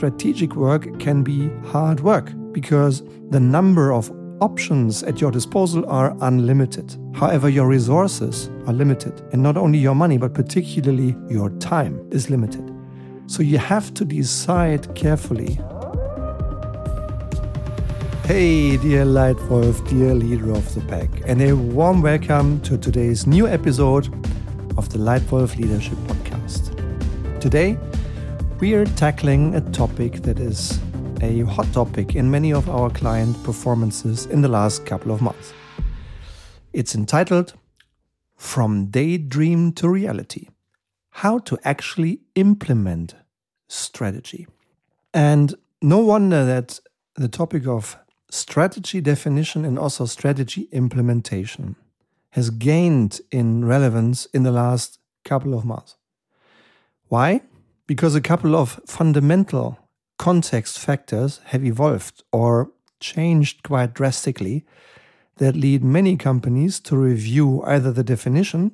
strategic work can be hard work because the number of options at your disposal are unlimited. However, your resources are limited, and not only your money, but particularly your time is limited. So you have to decide carefully. Hey, dear Leitwolf, dear leader of the pack, and a warm welcome to today's new episode of the Leitwolf Leadership Podcast. Today, we are tackling a topic that is a hot topic in many of our client performances in the last couple of months. It's entitled From Daydream to Reality How to Actually Implement Strategy. And no wonder that the topic of strategy definition and also strategy implementation has gained in relevance in the last couple of months. Why? Because a couple of fundamental context factors have evolved or changed quite drastically that lead many companies to review either the definition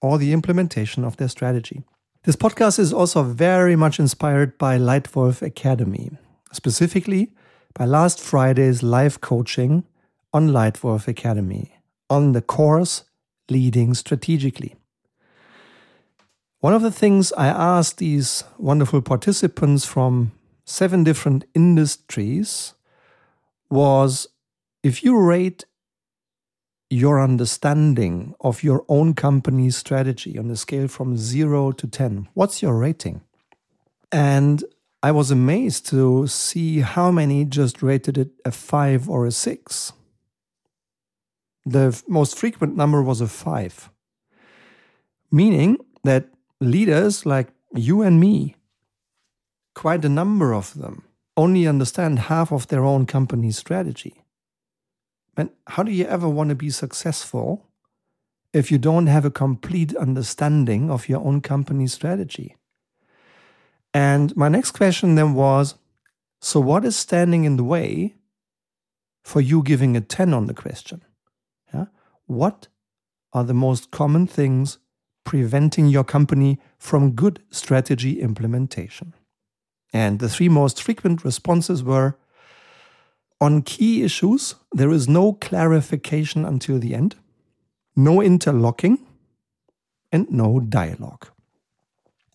or the implementation of their strategy. This podcast is also very much inspired by Leitwolf Academy, specifically by last Friday's live coaching on Leitwolf Academy on the course Leading Strategically. One of the things I asked these wonderful participants from seven different industries was if you rate your understanding of your own company's strategy on a scale from zero to 10, what's your rating? And I was amazed to see how many just rated it a five or a six. The most frequent number was a five, meaning that leaders like you and me quite a number of them only understand half of their own company's strategy. And how do you ever want to be successful if you don't have a complete understanding of your own company's strategy? And my next question then was so, what is standing in the way for you giving a 10 on the question? Yeah? What are the most common things preventing your company from good strategy implementation? And the three most frequent responses were on key issues, there is no clarification until the end, no interlocking, and no dialogue.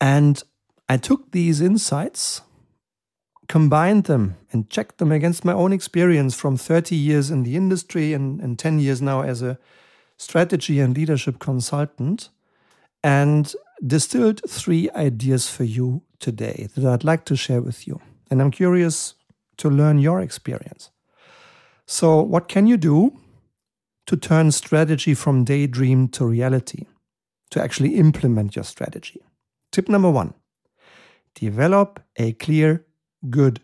And I took these insights, combined them, and checked them against my own experience from 30 years in the industry and, and 10 years now as a strategy and leadership consultant, and distilled three ideas for you today that I'd like to share with you. And I'm curious to learn your experience. So, what can you do to turn strategy from daydream to reality, to actually implement your strategy? Tip number one develop a clear, good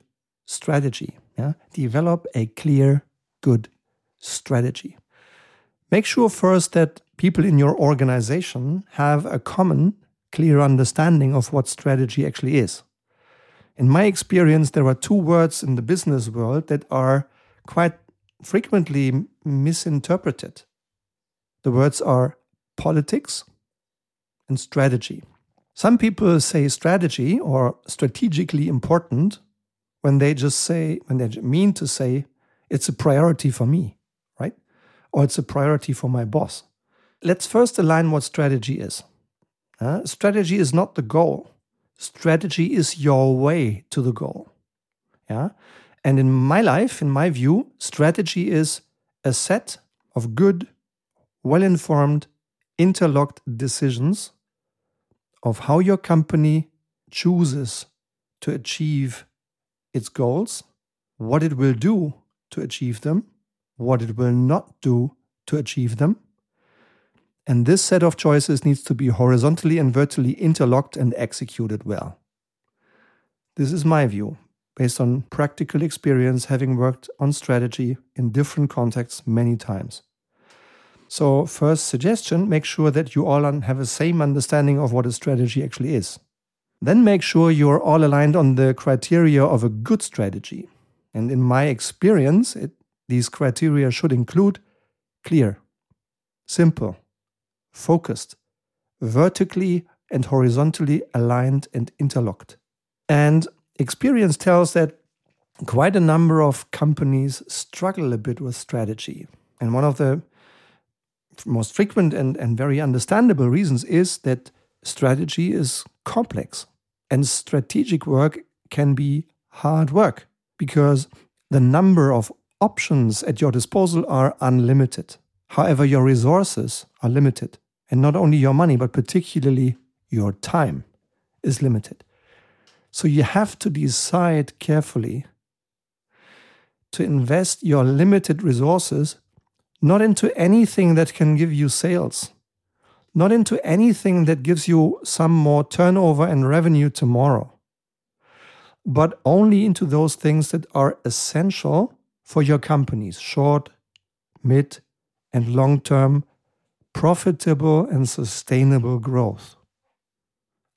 strategy. Yeah? Develop a clear, good strategy. Make sure first that people in your organization have a common clear understanding of what strategy actually is. In my experience, there are two words in the business world that are quite frequently misinterpreted. The words are politics and strategy. Some people say strategy or strategically important when they just say, when they mean to say, it's a priority for me, right? Or it's a priority for my boss. Let's first align what strategy is. Uh, strategy is not the goal. Strategy is your way to the goal. Yeah. And in my life, in my view, strategy is a set of good, well informed, interlocked decisions of how your company chooses to achieve its goals, what it will do to achieve them, what it will not do to achieve them, and this set of choices needs to be horizontally and vertically interlocked and executed well. This is my view, based on practical experience having worked on strategy in different contexts many times. So, first suggestion make sure that you all have the same understanding of what a strategy actually is. Then make sure you are all aligned on the criteria of a good strategy. And in my experience, it, these criteria should include clear, simple, focused, vertically and horizontally aligned and interlocked. And experience tells that quite a number of companies struggle a bit with strategy. And one of the most frequent and, and very understandable reasons is that strategy is complex and strategic work can be hard work because the number of options at your disposal are unlimited. However, your resources are limited. And not only your money, but particularly your time is limited. So you have to decide carefully to invest your limited resources not into anything that can give you sales, not into anything that gives you some more turnover and revenue tomorrow, but only into those things that are essential for your companies, short, mid, and long term profitable and sustainable growth.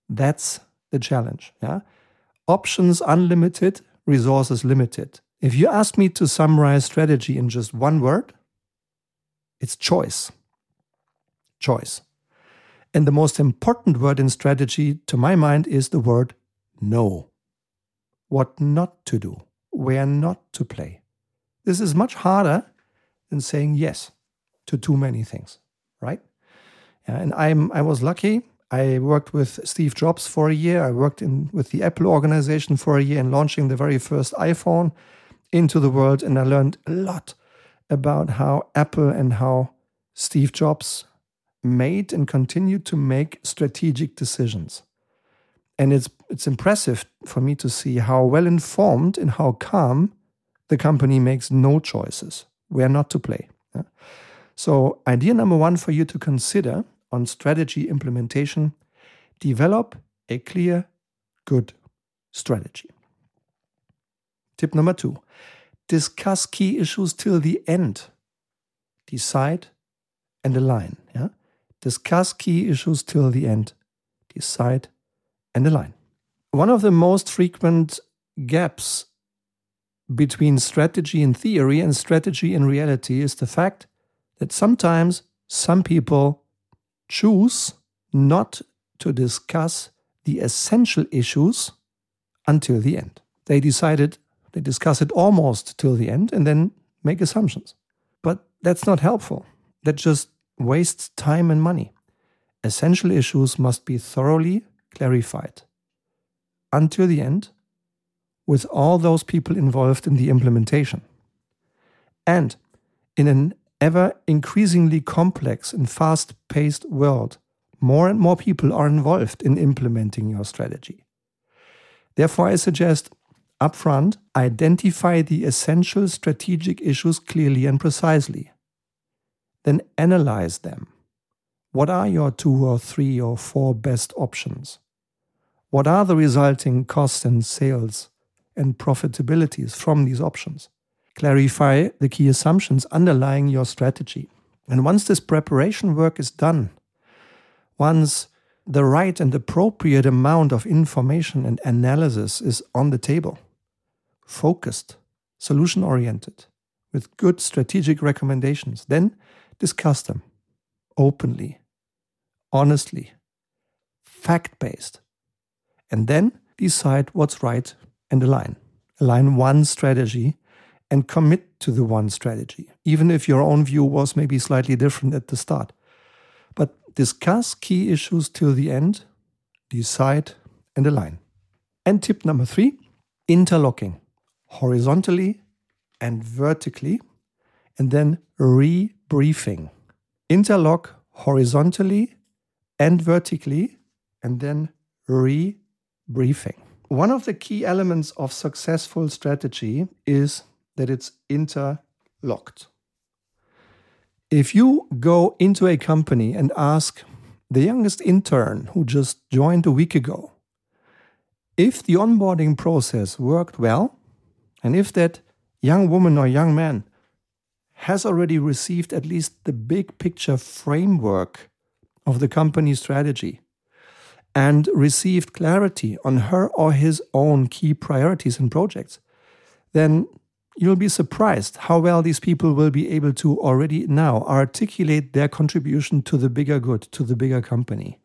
That's the challenge. Yeah? Options unlimited, resources limited. If you ask me to summarize strategy in just one word, it's choice. Choice. And the most important word in strategy, to my mind, is the word no. What not to do, where not to play. This is much harder than saying yes to too many things, right? and I'm I was lucky. I worked with Steve Jobs for a year. I worked in with the Apple organization for a year in launching the very first iPhone into the world, and I learned a lot about how Apple and how Steve Jobs made and continued to make strategic decisions. And it's it's impressive for me to see how well informed and how calm the company makes no choices where not to play. So, idea number one for you to consider on strategy implementation develop a clear, good strategy. Tip number two discuss key issues till the end. Decide and align. Yeah? Discuss key issues till the end. Decide and align. One of the most frequent gaps between strategy in theory and strategy in reality is the fact that sometimes some people choose not to discuss the essential issues until the end. They decided, they discuss it almost till the end and then make assumptions. But that's not helpful. That just wastes time and money. Essential issues must be thoroughly clarified until the end with all those people involved in the implementation. And in an ever increasingly complex and fast paced world, more and more people are involved in implementing your strategy. Therefore, I suggest upfront identify the essential strategic issues clearly and precisely. Then analyze them. What are your two or three or four best options? What are the resulting costs and sales and profitabilities from these options. Clarify the key assumptions underlying your strategy. And once this preparation work is done, once the right and appropriate amount of information and analysis is on the table, focused, solution oriented, with good strategic recommendations, then discuss them openly, honestly, fact based, and then decide what's right and align. Align one strategy and commit to the one strategy, even if your own view was maybe slightly different at the start. But discuss key issues till the end, decide and align. And tip number three interlocking horizontally and vertically, and then rebriefing. Interlock horizontally and vertically, and then rebriefing. One of the key elements of successful strategy is that it's interlocked. If you go into a company and ask the youngest intern who just joined a week ago if the onboarding process worked well, and if that young woman or young man has already received at least the big picture framework of the company strategy, and received clarity on her or his own key priorities and projects, then you'll be surprised how well these people will be able to already now articulate their contribution to the bigger good, to the bigger company.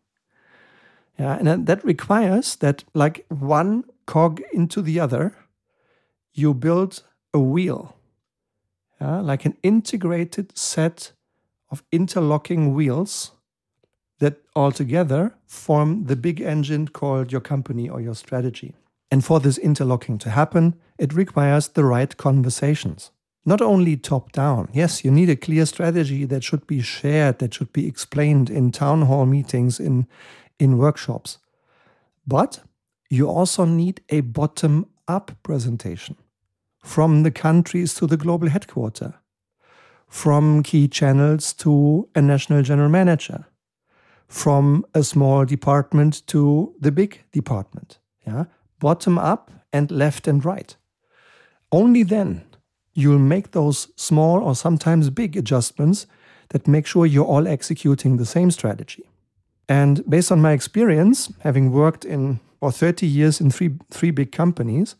Yeah, and that requires that, like one cog into the other, you build a wheel, yeah, like an integrated set of interlocking wheels that altogether form the big engine called your company or your strategy. And for this interlocking to happen, it requires the right conversations. Not only top down. Yes, you need a clear strategy that should be shared, that should be explained in town hall meetings, in, in workshops. But you also need a bottom up presentation from the countries to the global headquarter, from key channels to a national general manager, from a small department to the big department. Yeah? Bottom up and left and right. Only then you'll make those small or sometimes big adjustments that make sure you're all executing the same strategy. And based on my experience, having worked in for 30 years in three three big companies,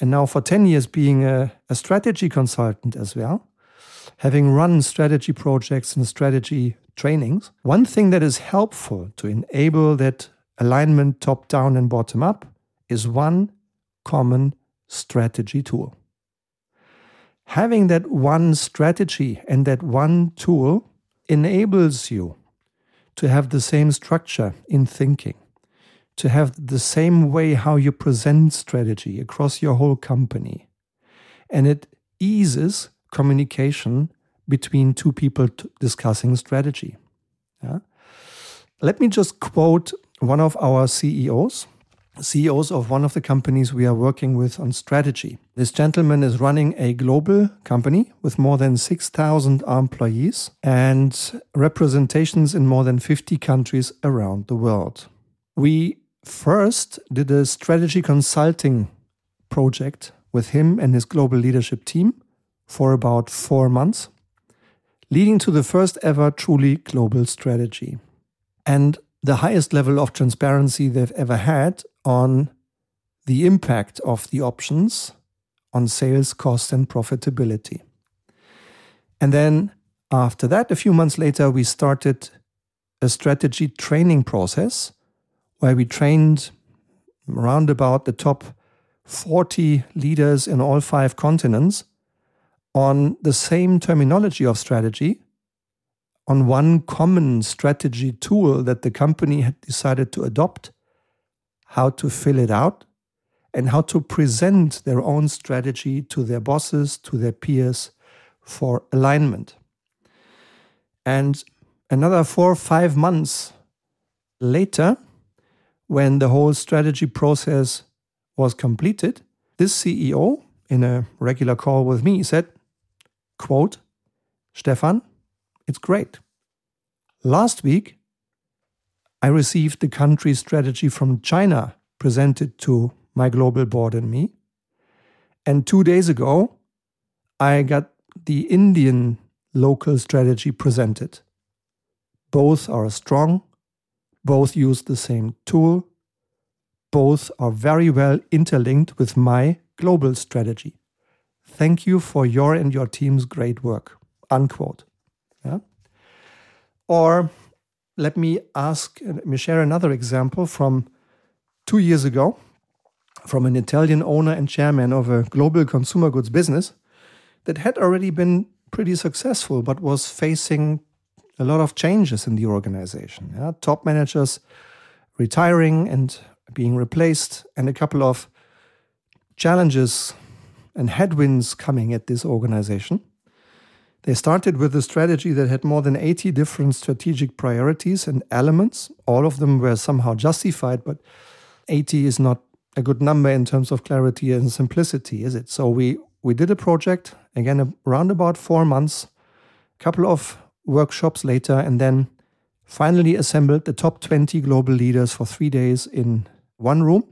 and now for 10 years being a, a strategy consultant as well, having run strategy projects and strategy trainings, one thing that is helpful to enable that alignment top down and bottom up is one common strategy tool. Having that one strategy and that one tool enables you to have the same structure in thinking, to have the same way how you present strategy across your whole company. And it eases communication between two people discussing strategy. Yeah? Let me just quote one of our CEOs, CEOs of one of the companies we are working with on strategy. This gentleman is running a global company with more than 6,000 employees and representations in more than 50 countries around the world. We first did a strategy consulting project with him and his global leadership team for about four months, leading to the first ever truly global strategy. And the highest level of transparency they've ever had on the impact of the options on sales, cost, and profitability. And then after that, a few months later, we started a strategy training process where we trained around about the top 40 leaders in all five continents on the same terminology of strategy, on one common strategy tool that the company had decided to adopt, how to fill it out, and how to present their own strategy to their bosses, to their peers for alignment. And another four or five months later, when the whole strategy process was completed, this CEO, in a regular call with me, said, quote, Stefan, it's great. Last week, I received the country strategy from China presented to my global board and me. And two days ago, I got the Indian local strategy presented. Both are strong, both use the same tool, both are very well interlinked with my global strategy. Thank you for your and your team's great work. Unquote. Yeah? Or let me ask, let me share another example from two years ago from an Italian owner and chairman of a global consumer goods business that had already been pretty successful but was facing a lot of changes in the organization. Yeah? Top managers retiring and being replaced, and a couple of challenges and headwinds coming at this organization. They started with a strategy that had more than 80 different strategic priorities and elements. All of them were somehow justified, but 80 is not a good number in terms of clarity and simplicity, is it? So we we did a project again around about four months, a couple of workshops later, and then finally assembled the top 20 global leaders for three days in one room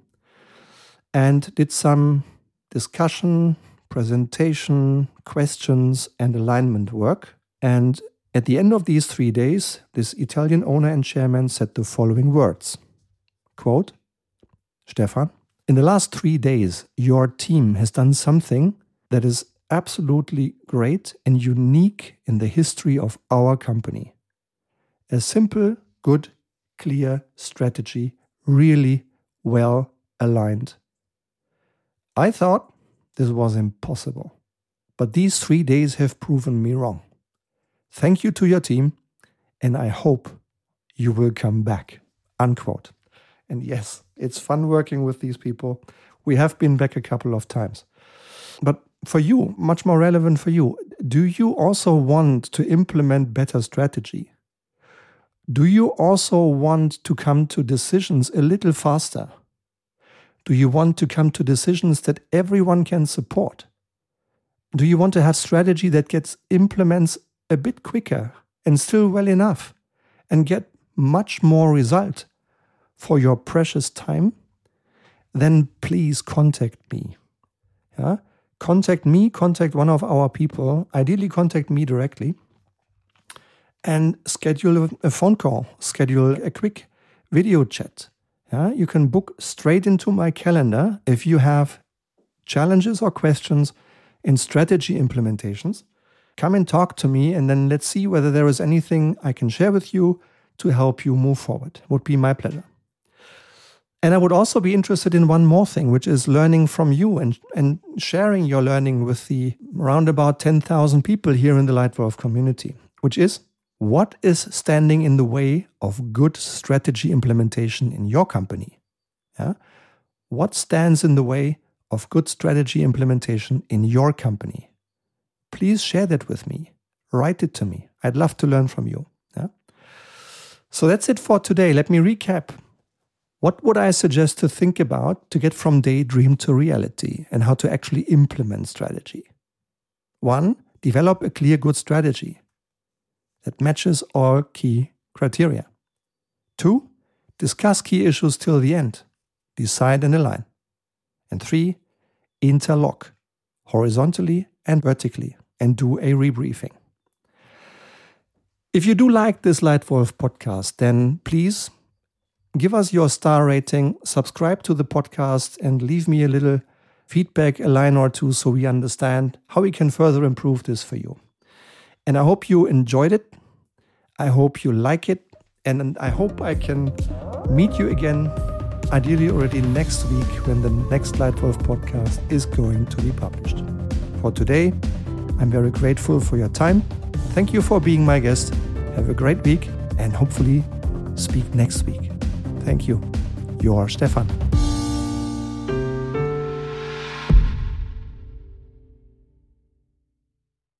and did some discussion, presentation, questions, and alignment work. And at the end of these three days, this Italian owner and chairman said the following words quote, Stefan, in the last three days, your team has done something that is absolutely great and unique in the history of our company. A simple, good, clear strategy, really well aligned. I thought this was impossible, but these three days have proven me wrong. Thank you to your team, and I hope you will come back. Unquote. And yes, it's fun working with these people. We have been back a couple of times. But for you, much more relevant for you, do you also want to implement better strategy? Do you also want to come to decisions a little faster? Do you want to come to decisions that everyone can support? Do you want to have strategy that gets implements a bit quicker and still well enough and get much more result for your precious time? Then please contact me. Yeah? Contact me, contact one of our people, ideally contact me directly and schedule a phone call, schedule a quick video chat. Yeah, you can book straight into my calendar if you have challenges or questions in strategy implementations. Come and talk to me, and then let's see whether there is anything I can share with you to help you move forward. Would be my pleasure. And I would also be interested in one more thing, which is learning from you and, and sharing your learning with the around about 10,000 people here in the Leitwolf community, which is what is standing in the way of good strategy implementation in your company? Yeah? What stands in the way of good strategy implementation in your company? Please share that with me. Write it to me. I'd love to learn from you. Yeah? So that's it for today. Let me recap. What would I suggest to think about to get from daydream to reality and how to actually implement strategy? One, develop a clear good strategy that matches all key criteria. Two, discuss key issues till the end. Decide and align. And three, interlock horizontally and vertically and do a rebriefing. If you do like this Leitwolf podcast, then please give us your star rating, subscribe to the podcast, and leave me a little feedback, a line or two, so we understand how we can further improve this for you. And I hope you enjoyed it. I hope you like it. And I hope I can meet you again, ideally already next week when the next Leitwolf podcast is going to be published. For today, I'm very grateful for your time. Thank you for being my guest. Have a great week and hopefully speak next week. Thank you. Your Stefan.